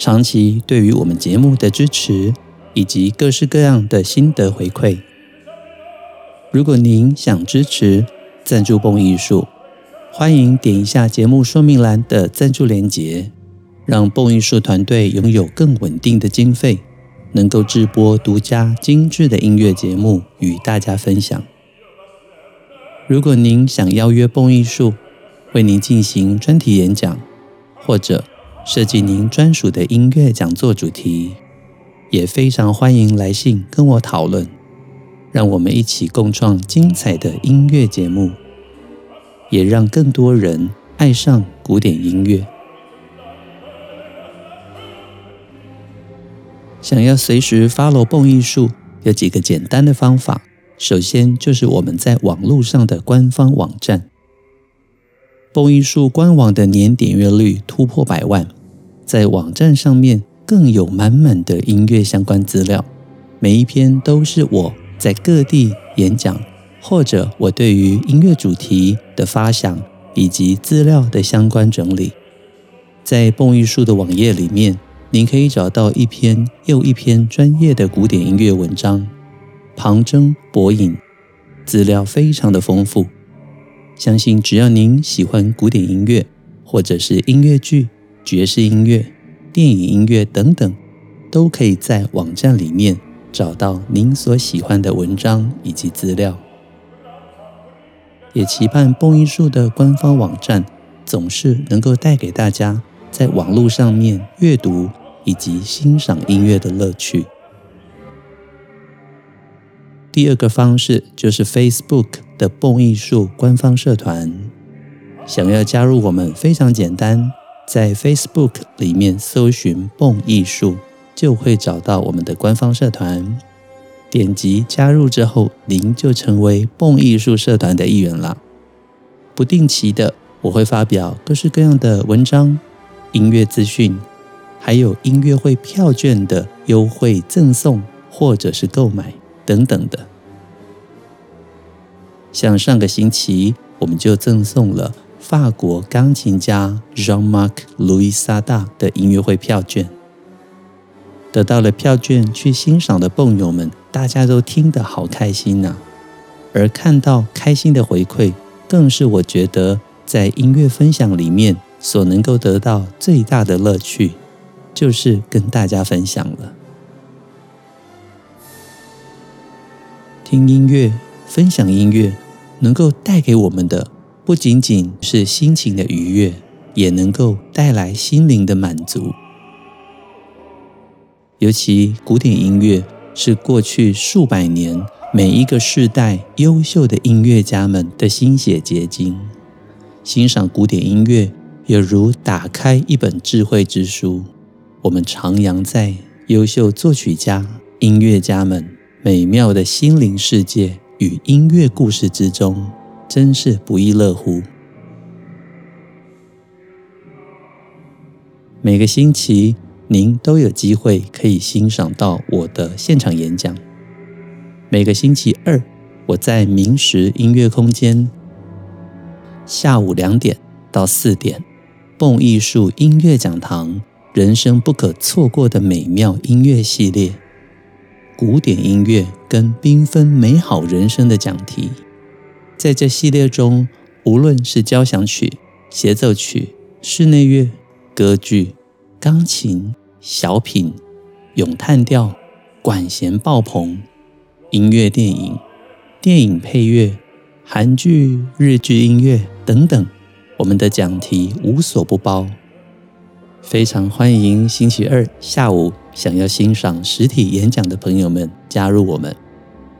长期对于我们节目的支持，以及各式各样的心得回馈。如果您想支持赞助蹦艺术，欢迎点一下节目说明栏的赞助链接，让蹦艺术团队拥有更稳定的经费，能够制播独家精致的音乐节目与大家分享。如果您想邀约蹦艺术为您进行专题演讲，或者设计您专属的音乐讲座主题，也非常欢迎来信跟我讨论，让我们一起共创精彩的音乐节目，也让更多人爱上古典音乐。想要随时 follow 蹦艺术，有几个简单的方法。首先就是我们在网络上的官方网站。蹦艺术官网的年点阅率突破百万，在网站上面更有满满的音乐相关资料，每一篇都是我在各地演讲，或者我对于音乐主题的发想以及资料的相关整理。在蹦艺术的网页里面，您可以找到一篇又一篇专业的古典音乐文章，旁征博引，资料非常的丰富。相信只要您喜欢古典音乐，或者是音乐剧、爵士音乐、电影音乐等等，都可以在网站里面找到您所喜欢的文章以及资料。也期盼蹦艺术的官方网站总是能够带给大家在网络上面阅读以及欣赏音乐的乐趣。第二个方式就是 Facebook 的蹦艺术官方社团。想要加入我们非常简单，在 Facebook 里面搜寻“蹦艺术”，就会找到我们的官方社团。点击加入之后，您就成为蹦艺术社团的一员了。不定期的，我会发表各式各样的文章、音乐资讯，还有音乐会票券的优惠赠送或者是购买。等等的，像上个星期我们就赠送了法国钢琴家 Jean-Marc Louis Sada 的音乐会票券，得到了票券去欣赏的蹦友们，大家都听得好开心呐、而看到开心的回馈，更是我觉得在音乐分享里面所能够得到最大的乐趣，就是跟大家分享了。听音乐，分享音乐，能够带给我们的不仅仅是心情的愉悦，也能够带来心灵的满足。尤其古典音乐是过去数百年每一个世代优秀的音乐家们的心血结晶。欣赏古典音乐，有如打开一本智慧之书。我们徜徉在优秀作曲家、音乐家们。美妙的心灵世界与音乐故事之中，真是不亦乐乎。每个星期，您都有机会可以欣赏到我的现场演讲。每个星期二，我在明石音乐空间，下午两点到四点，蹦艺术音乐讲堂，人生不可错过的美妙音乐系列。古典音乐跟缤纷美好人生的讲题，在这系列中，无论是交响曲、协奏曲、室内乐、歌剧、钢琴、小品、咏叹调、管弦爆棚、音乐电影、电影配乐、韩剧、日剧音乐等等，我们的讲题无所不包。非常欢迎星期二下午想要欣赏实体演讲的朋友们加入我们。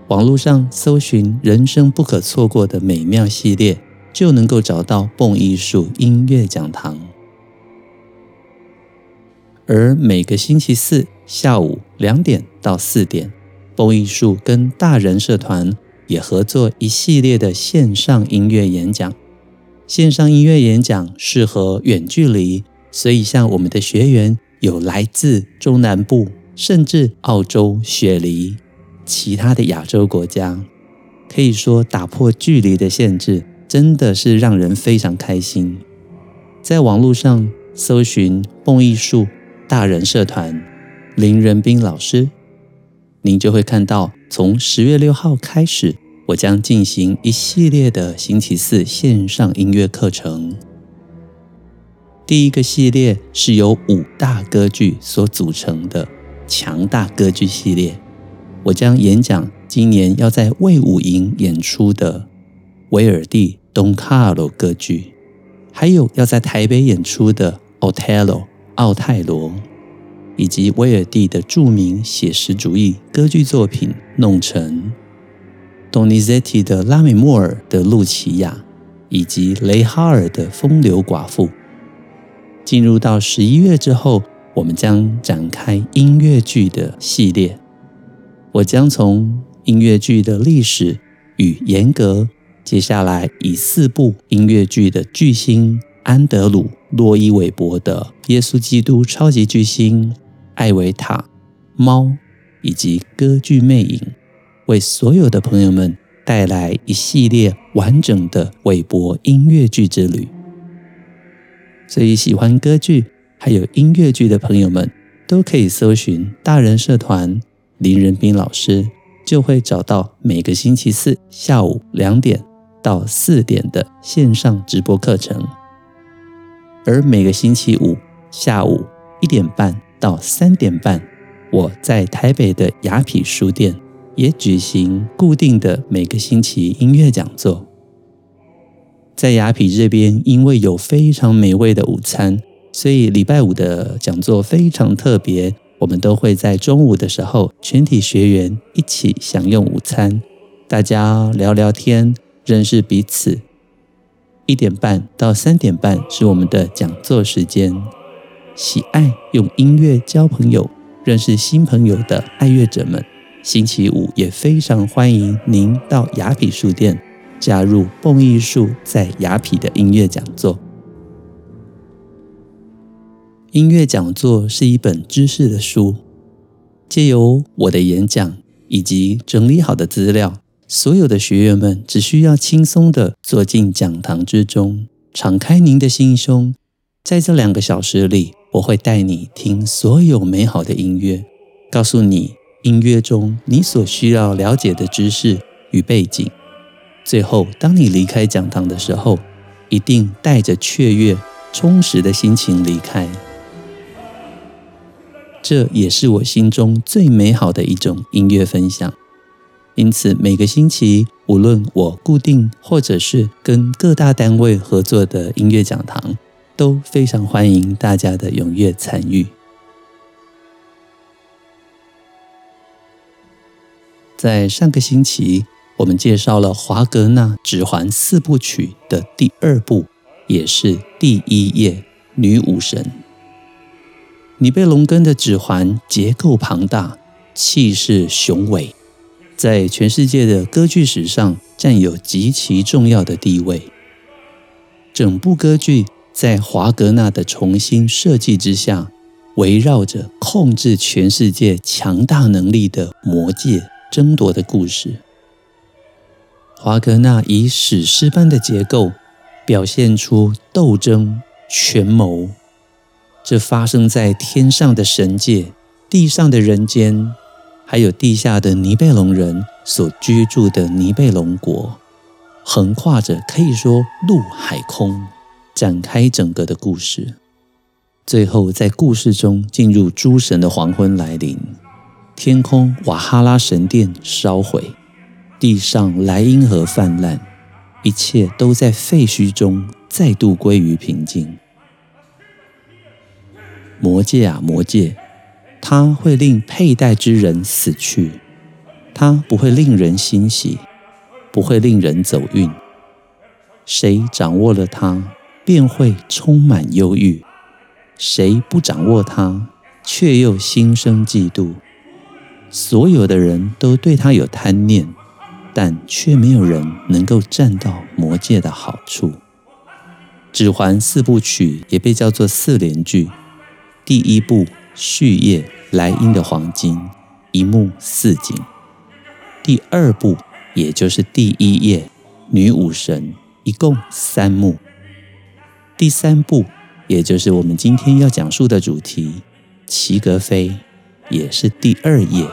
网络上搜寻“人生不可错过的美妙系列”，就能够找到蹦艺术音乐讲堂。而每个星期四下午两点到四点，蹦艺术跟大人社团也合作一系列的线上音乐演讲。线上音乐演讲适合远距离，所以像我们的学员有来自中南部，甚至澳洲、雪梨，其他的亚洲国家。可以说，打破距离的限制，真的是让人非常开心。在网络上搜寻“蹦艺术大人社团”林仁斌老师，您就会看到，从十月六号开始，我将进行一系列的星期四线上音乐课程。第一个系列是由五大歌剧所组成的强大歌剧系列，我将演讲。今年要在魏武营演出的威尔第《东卡罗》歌剧，还有要在台北演出的《Otello》奥泰罗，以及威尔第的著名写实主义歌剧作品《弄臣》，Donizetti 的《拉美莫尔》的《露琪亚》，以及雷哈尔的《风流寡妇》。进入到十一月之后，我们将展开音乐剧的系列，我将从音乐剧的历史与严格，接下来以四部音乐剧的巨星安德鲁·洛伊韦伯的《耶稣基督超级巨星》、艾维塔、猫以及歌剧魅影，为所有的朋友们带来一系列完整的韦伯音乐剧之旅。所以，喜欢歌剧还有音乐剧的朋友们，都可以搜寻大人社团林仁斌老师。就会找到每个星期四下午两点到四点的线上直播课程，而每个星期五下午一点半到三点半，我在台北的雅痞书店也举行固定的每个星期音乐讲座。在雅痞这边，因为有非常美味的午餐，所以礼拜五的讲座非常特别。我们都会在中午的时候，全体学员一起享用午餐，大家聊聊天，认识彼此。一点半到三点半是我们的讲座时间。喜爱用音乐交朋友、认识新朋友的爱乐者们，星期五也非常欢迎您到雅痞书店加入蹦艺术在雅痞的音乐讲座。音乐讲座是一本知识的书，借由我的演讲以及整理好的资料，所有的学员们只需要轻松地坐进讲堂之中，敞开您的心胸，在这两个小时里，我会带你听所有美好的音乐，告诉你音乐中你所需要了解的知识与背景。最后，当你离开讲堂的时候，一定带着雀跃、充实的心情离开。这也是我心中最美好的一种音乐分享。因此，每个星期，无论我固定或者是跟各大单位合作的音乐讲堂，都非常欢迎大家的踊跃参与。在上个星期，我们介绍了华格纳《指环》四部曲的第二部，也是第一页《女武神》。尼贝龙根的指环结构庞大，气势雄伟，在全世界的歌剧史上占有极其重要的地位。整部歌剧在华格纳的重新设计之下，围绕着控制全世界强大能力的魔戒争夺的故事。华格纳以史诗般的结构，表现出斗争、权谋。这发生在天上的神界、地上的人间，还有地下的尼贝龙人所居住的尼贝龙国，横跨着可以说陆海空，展开整个的故事。最后，在故事中进入诸神的黄昏来临，天空瓦哈拉神殿烧毁，地上莱茵河泛滥，一切都在废墟中再度归于平静。魔戒啊，魔戒，它会令佩戴之人死去，它不会令人欣喜，不会令人走运。谁掌握了它，便会充满忧郁；谁不掌握它，却又心生嫉妒。所有的人都对他有贪念，但却没有人能够占到魔戒的好处。指环四部曲也被叫做四连剧。第一部序页莱茵的黄金，一幕四景；第二部也就是第一页女武神，一共三幕；第三部也就是我们今天要讲述的主题齐格飞，也是第二页，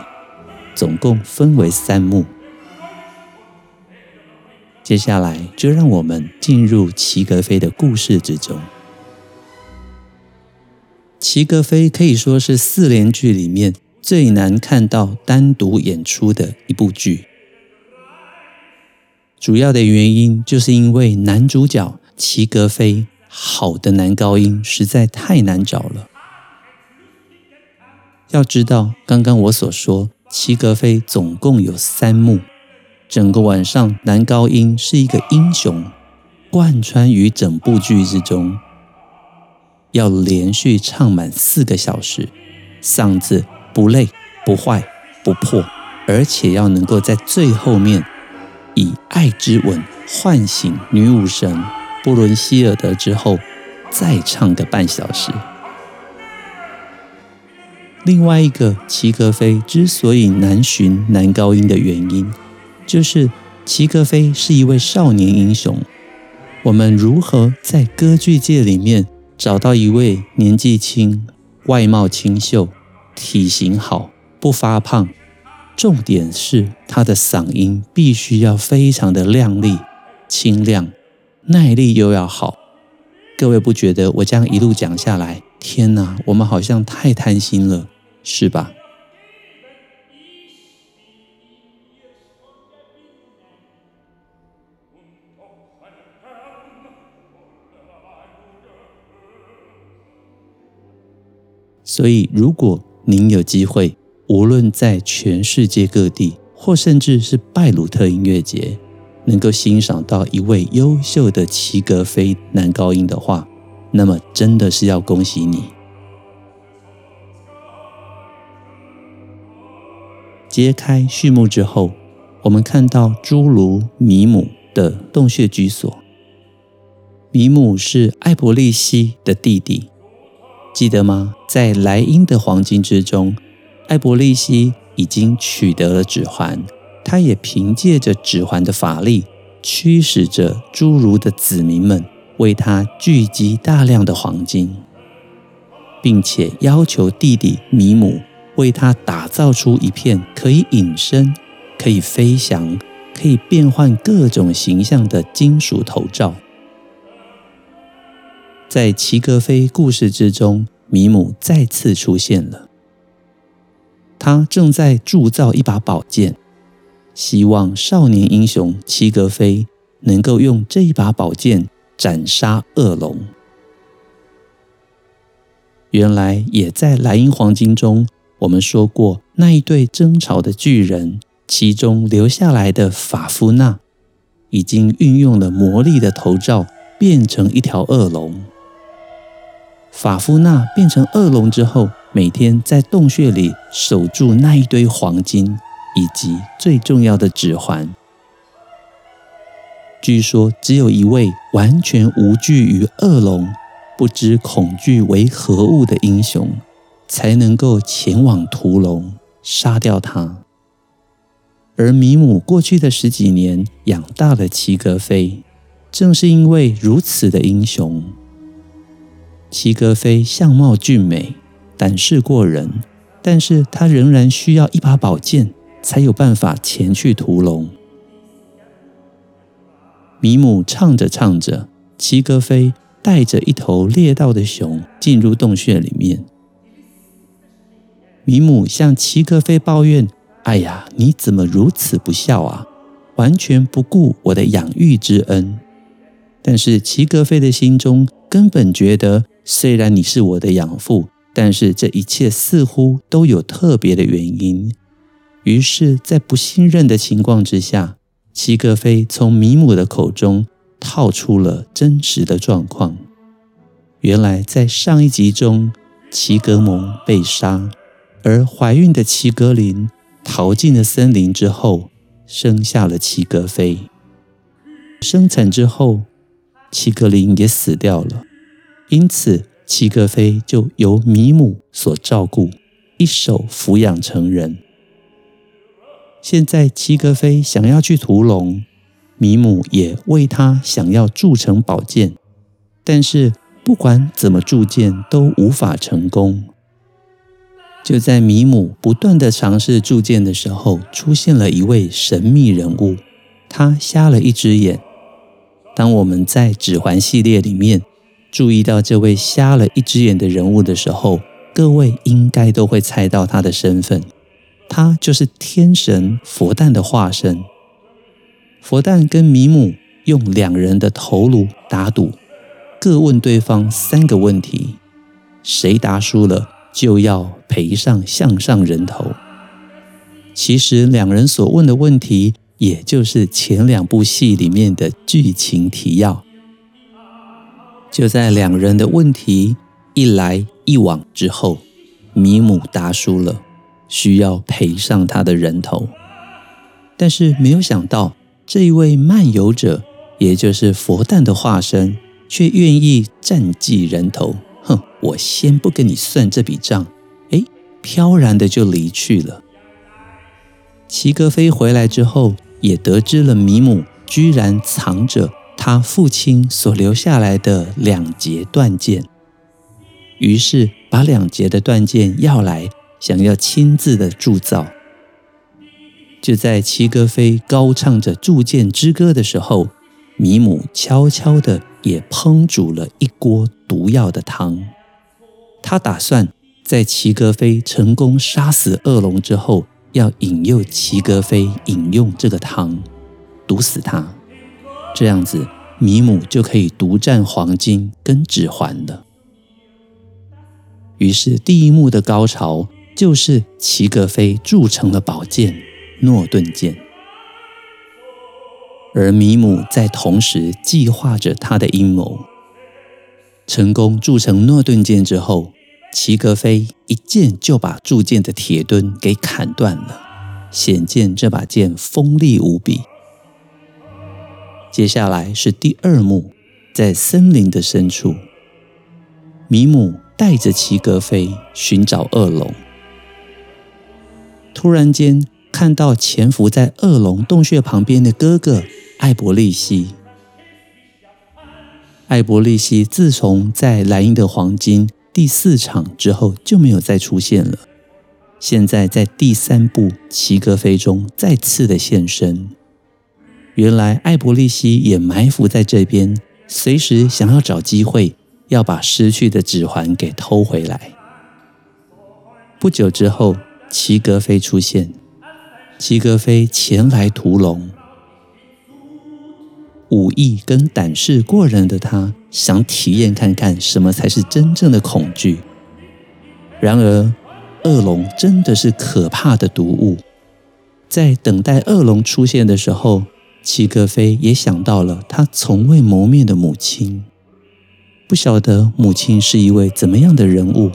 总共分为三幕。接下来就让我们进入齐格飞的故事之中。齐格飞可以说是四连剧里面最难看到单独演出的一部剧。主要的原因就是因为男主角齐格飞好的男高音实在太难找了。要知道，刚刚我所说，齐格飞总共有三幕。整个晚上，男高音是一个英雄，贯穿于整部剧之中，要连续唱满四个小时，嗓子不累、不坏、不破，而且要能够在最后面以爱之吻唤醒女武神布伦希尔德之后，再唱个半小时。另外一个齐格飞之所以难寻男高音的原因。就是齐格飞是一位少年英雄，我们如何在歌剧界里面找到一位年纪轻、外貌清秀、体型好、不发胖，重点是他的嗓音必须要非常的亮丽、清亮，耐力又要好。各位不觉得我这样一路讲下来，天哪，我们好像太贪心了，是吧？所以，如果您有机会，无论在全世界各地，或甚至是拜鲁特音乐节，能够欣赏到一位优秀的齐格飞男高音的话，那么真的是要恭喜你。揭开序幕之后，我们看到侏儒米姆的洞穴居所。米姆是艾伯利西的弟弟。记得吗？在莱茵的黄金之中，艾伯利西已经取得了指环，他也凭借着指环的法力，驱使着侏儒的子民们为他聚集大量的黄金，并且要求弟弟米姆为他打造出一片可以隐身、可以飞翔、可以变换各种形象的金属头罩。在齐格飞故事之中，米姆再次出现了。他正在铸造一把宝剑，希望少年英雄齐格飞能够用这一把宝剑斩杀恶龙。原来也在莱茵黄金中，我们说过那一对争吵的巨人，其中留下来的法夫纳已经运用了魔力的头罩，变成一条恶龙。法夫纳变成恶龙之后，每天在洞穴里守住那一堆黄金，以及最重要的指环。据说，只有一位完全无惧于恶龙、不知恐惧为何物的英雄，才能够前往屠龙，杀掉他。而米姆过去的十几年养大了齐格飞，正是因为如此的英雄。齐格飞相貌俊美，胆识过人，但是他仍然需要一把宝剑，才有办法前去屠龙。米姆唱着唱着，齐格飞带着一头猎到的熊进入洞穴里面。米姆向齐格飞抱怨：“哎呀，你怎么如此不孝啊？完全不顾我的养育之恩。”但是齐格飞的心中根本觉得。虽然你是我的养父，但是这一切似乎都有特别的原因。于是，在不信任的情况之下，齐格飞从米姆的口中套出了真实的状况。原来，在上一集中，齐格蒙被杀，而怀孕的齐格林逃进了森林之后，生下了齐格飞。生产之后，齐格林也死掉了，因此齐格飞就由米姆所照顾，一手抚养成人。现在齐格飞想要去屠龙，米姆也为他想要铸成宝剑，但是不管怎么铸剑都无法成功。就在米姆不断的尝试铸剑的时候，出现了一位神秘人物，他瞎了一只眼。当我们在指环系列里面注意到这位瞎了一只眼的人物的时候，各位应该都会猜到他的身份。他就是天神佛诞的化身。佛诞跟米姆用两人的头颅打赌，各问对方三个问题，谁答输了就要赔上项上人头。其实两人所问的问题，也就是前两部戏里面的剧情提要。就在两人的问题一来一往之后，米姆达输了。需要赔上他的人头，但是没有想到，这一位漫游者，也就是佛诞的化身，却愿意暂记人头。哼，我先不跟你算这笔账。哎，飘然的就离去了。齐格飞回来之后，也得知了米姆居然藏着他父亲所留下来的两节断剑，于是把两节的断剑要来。想要亲自的铸造，就在齐格飞高唱着铸剑之歌的时候，米姆悄悄的也烹煮了一锅毒药的汤。他打算在齐格飞成功杀死恶龙之后，要引诱齐格飞饮用这个汤，毒死他。这样子，米姆就可以独占黄金跟指环了。于是，第一幕的高潮。就是齐格飞铸成了宝剑诺顿剑，而米姆在同时计划着他的阴谋。成功铸成诺顿剑之后，齐格飞一剑就把铸剑的铁墩给砍断了，显见这把剑锋利无比。接下来是第二幕，在森林的深处，米姆带着齐格飞寻找恶龙。突然间看到潜伏在恶龙洞穴旁边的哥哥艾伯利西。艾伯利西自从在莱茵的黄金第四场之后就没有再出现了，现在在第三部齐格飞中再次的现身。原来艾伯利西也埋伏在这边，随时想要找机会要把失去的指环给偷回来。不久之后。齐格飞出现，齐格飞前来屠龙，武艺跟胆识过人的他，想体验看看什么才是真正的恐惧。然而，恶龙真的是可怕的毒物。在等待恶龙出现的时候，齐格飞也想到了他从未谋面的母亲，不晓得母亲是一位怎么样的人物。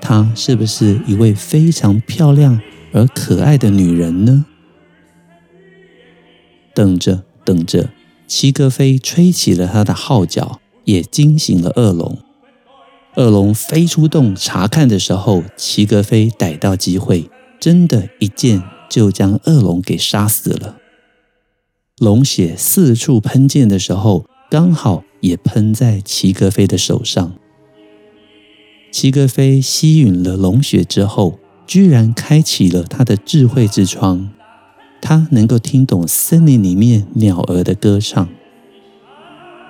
她是不是一位非常漂亮而可爱的女人呢？等着等着，齐格飞吹起了他的号角，也惊醒了恶龙。恶龙飞出洞查看的时候，齐格飞逮到机会，真的一剑就将恶龙给杀死了。龙血四处喷溅的时候，刚好也喷在齐格飞的手上。齐格飞吸吮了龙血之后，居然开启了他的智慧之窗。他能够听懂森林里面鸟儿的歌唱。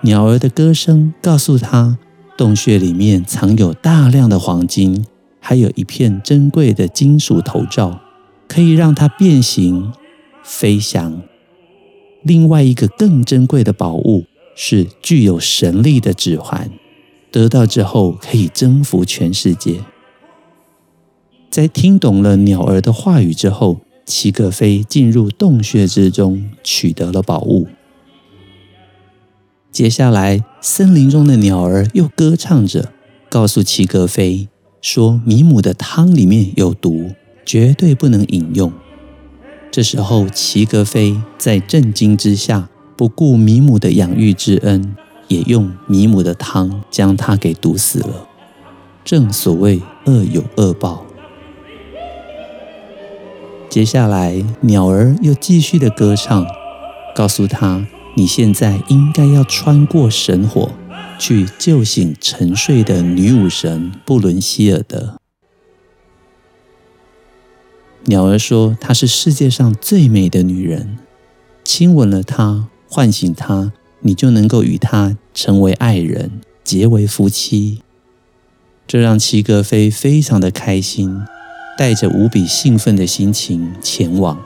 鸟儿的歌声告诉他，洞穴里面藏有大量的黄金，还有一片珍贵的金属头罩，可以让它变形、飞翔。另外一个更珍贵的宝物是具有神力的指环。得到之后可以征服全世界。在听懂了鸟儿的话语之后，齐格飞进入洞穴之中，取得了宝物。接下来，森林中的鸟儿又歌唱着，告诉齐格飞，说米姆的汤里面有毒，绝对不能饮用。这时候，齐格飞在震惊之下，不顾米姆的养育之恩，也用米姆的汤将他给毒死了。正所谓恶有恶报。接下来，鸟儿又继续的歌唱，告诉他：“你现在应该要穿过神火，去救醒沉睡的女武神布伦希尔德。”鸟儿说：“她是世界上最美的女人，亲吻了她，唤醒她，你就能够与她成为爱人，结为夫妻。”这让齐格飞非常的开心，带着无比兴奋的心情前往。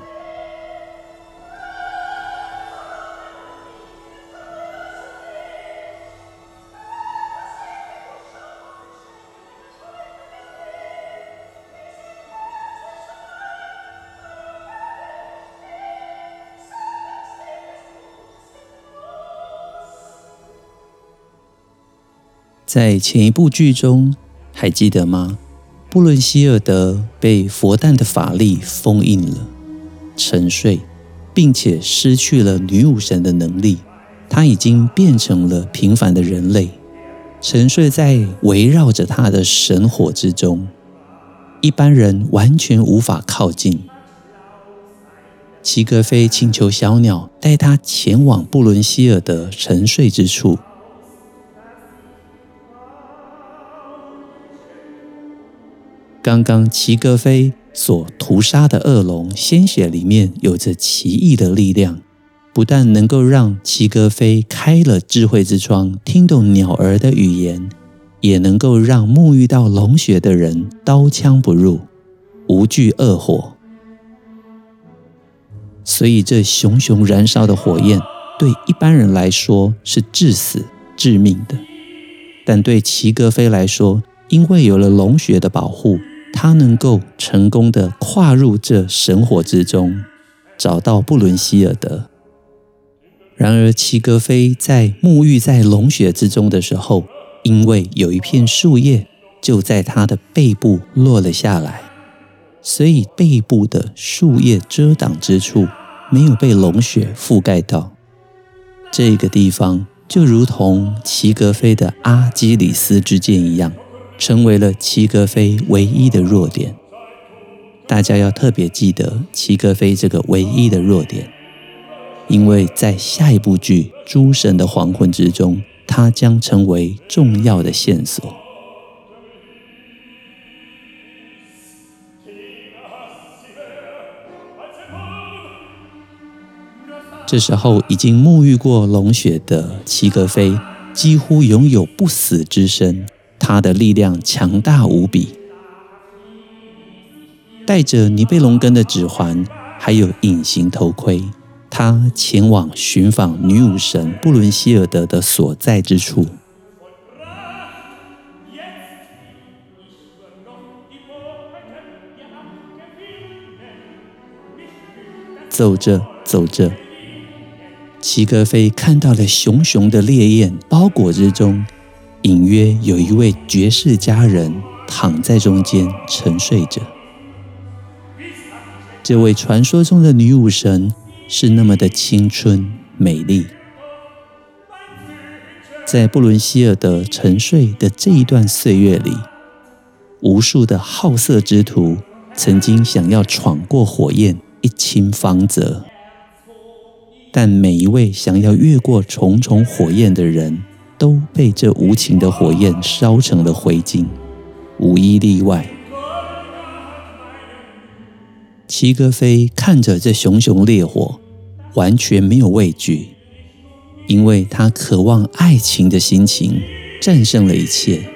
在前一部剧中。还记得吗？布伦希尔德被佛诞的法力封印了，沉睡，并且失去了女武神的能力。他已经变成了平凡的人类，沉睡在围绕着他的神火之中，一般人完全无法靠近。齐格飞请求小鸟带他前往布伦希尔德沉睡之处。刚刚齐格飞所屠杀的恶龙鲜血里面有着奇异的力量，不但能够让齐格飞开了智慧之窗，听懂鸟儿的语言，也能够让沐浴到龙血的人刀枪不入，无惧恶火。所以这熊熊燃烧的火焰对一般人来说是致死致命的，但对齐格飞来说，因为有了龙血的保护。他能够成功的跨入这神火之中，找到布伦希尔德。然而，齐格飞在沐浴在龙血之中的时候，因为有一片树叶就在他的背部落了下来，所以背部的树叶遮挡之处没有被龙血覆盖到。这个地方就如同齐格飞的阿基里斯之剑一样。成为了齐格飞唯一的弱点，大家要特别记得齐格飞这个唯一的弱点，因为在下一部剧《诸神的黄昏》之中，它将成为重要的线索。这时候，已经沐浴过龙血的齐格飞，几乎拥有不死之身。他的力量强大无比，带着尼贝龙根的指环，还有隐形头盔，他前往寻访女武神布伦希尔德的所在之处。走着走着，齐格飞看到了熊熊的烈焰包裹之中。隐约有一位绝世佳人躺在中间沉睡着。这位传说中的女武神是那么的青春美丽。在布伦希尔德沉睡的这一段岁月里，无数的好色之徒曾经想要闯过火焰一亲芳泽，但每一位想要越过重重火焰的人，都被这无情的火焰烧成了灰烬，无一例外。齐格飞看着这熊熊烈火，完全没有畏惧，因为他渴望爱情的心情战胜了一切。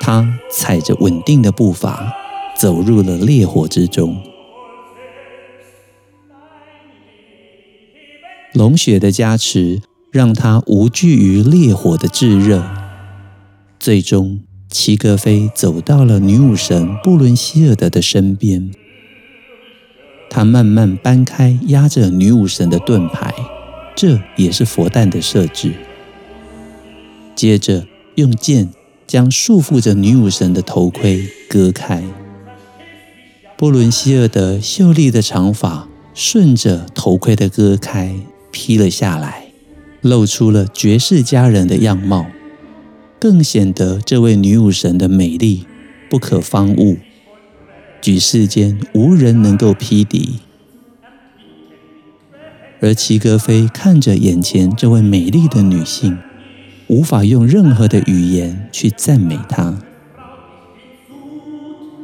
他踩着稳定的步伐，走入了烈火之中。龙血的加持。让他无惧于烈火的炙热。最终，齐格飞走到了女武神布伦希尔德的身边。他慢慢搬开压着女武神的盾牌，这也是佛诞的设置。接着，用剑将束缚着女武神的头盔割开。布伦希尔德秀丽的长发顺着头盔的割开披了下来，露出了绝世佳人的样貌，更显得这位女武神的美丽不可方物，举世间无人能够匹敌。而齐格飞看着眼前这位美丽的女性，无法用任何的语言去赞美她。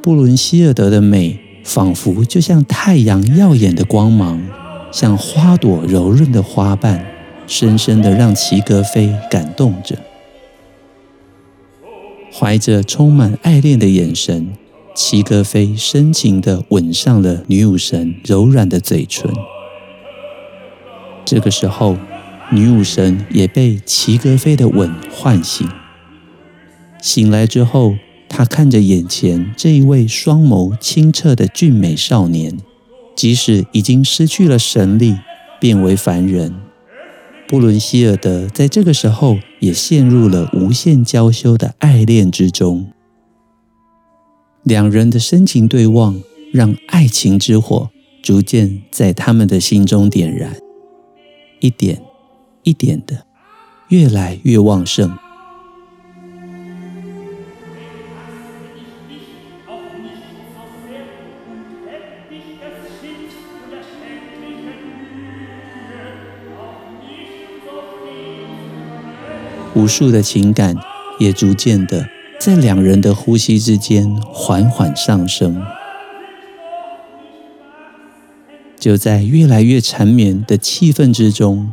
布伦希尔德的美，仿佛就像太阳耀眼的光芒，像花朵柔润的花瓣，深深的让齐格飞感动着。怀着充满爱恋的眼神，齐格飞深情的吻上了女武神柔软的嘴唇。这个时候，女武神也被齐格飞的吻唤醒。醒来之后，她看着眼前这一位双眸清澈的俊美少年，即使已经失去了神力，变为凡人，布伦希尔德在这个时候也陷入了无限娇羞的爱恋之中。两人的深情对望，让爱情之火逐渐在他们的心中点燃。一点一点的，越来越旺盛。无数的情感也逐渐的在两人的呼吸之间缓缓上升。就在越来越缠绵的气氛之中，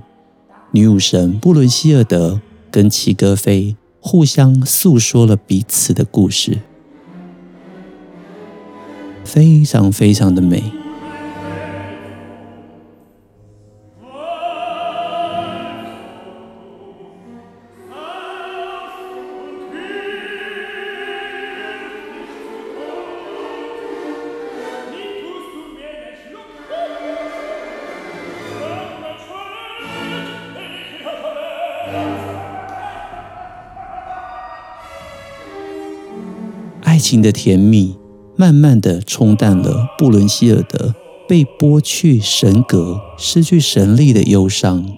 女武神布伦希尔德跟齐格飞互相诉说了彼此的故事，非常非常的美。情的甜蜜，慢慢的冲淡了布伦希尔德被剥去神格、失去神力的忧伤。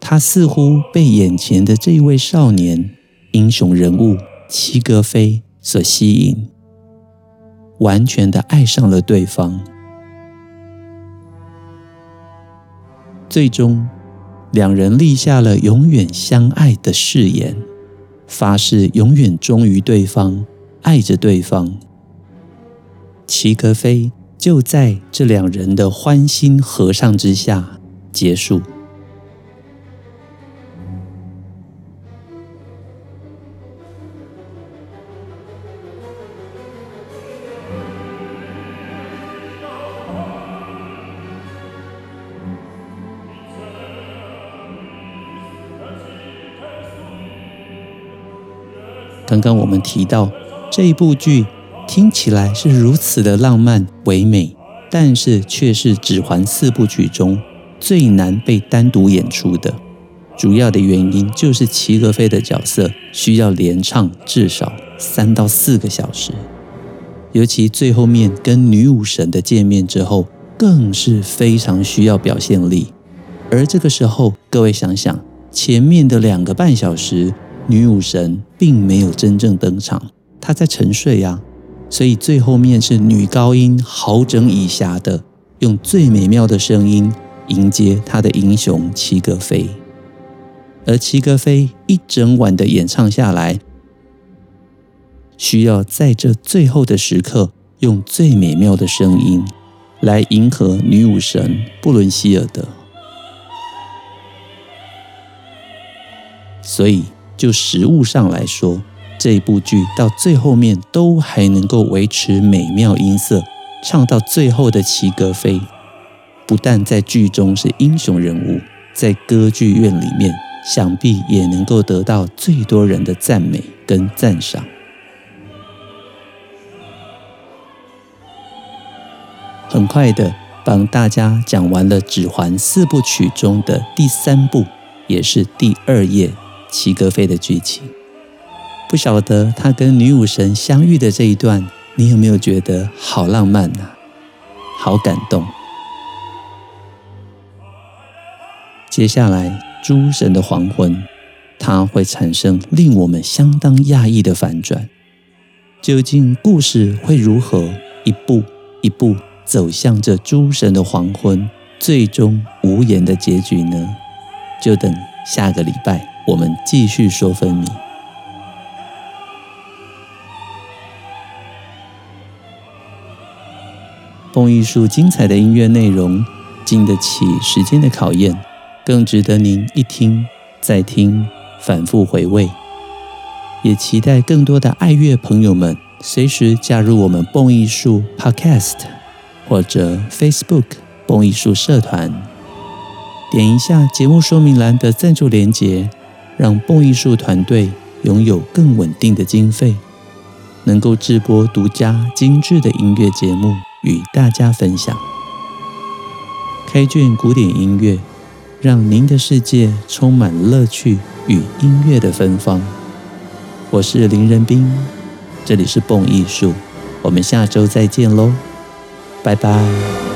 他似乎被眼前的这一位少年英雄人物齐格飞所吸引，完全的爱上了对方。最终，两人立下了永远相爱的誓言，发誓永远忠于对方。爱着对方，齐格飞就在这两人的欢心合唱之下结束。刚刚我们提到。这一部剧听起来是如此的浪漫唯美，但是却是《指环》四部曲中最难被单独演出的。主要的原因就是齐格飞的角色需要连唱至少三到四个小时，尤其最后面跟女武神的见面之后，更是非常需要表现力。而这个时候，各位想想，前面的两个半小时，女武神并没有真正登场。他在沉睡呀、啊，所以最后面是女高音好整以暇的，用最美妙的声音迎接他的英雄齐格飞。而齐格飞一整晚的演唱下来，需要在这最后的时刻用最美妙的声音来迎合女武神布伦希尔德。所以就实物上来说，这一部剧到最后面都还能够维持美妙音色，唱到最后的齐格飞，不但在剧中是英雄人物，在歌剧院里面想必也能够得到最多人的赞美跟赞赏。很快的帮大家讲完了《指环》四部曲中的第三部，也是第二页齐格飞的剧情。不晓得他跟女武神相遇的这一段，你有没有觉得好浪漫呐、啊？好感动。接下来，诸神的黄昏，它会产生令我们相当讶异的反转。究竟故事会如何一步一步走向这诸神的黄昏，最终无言的结局呢？就等下个礼拜我们继续说分明。蹦艺术精彩的音乐内容，经得起时间的考验，更值得您一听再听，反复回味。也期待更多的爱乐朋友们随时加入我们蹦艺术 Podcast 或者 Facebook 蹦艺术社团，点一下节目说明栏的赞助连结，让蹦艺术团队拥有更稳定的经费，能够制播独家精致的音乐节目。与大家分享，开卷古典音乐，让您的世界充满乐趣与音乐的芬芳。我是林仁斌，这里是蹦艺术，我们下周再见喽，拜拜。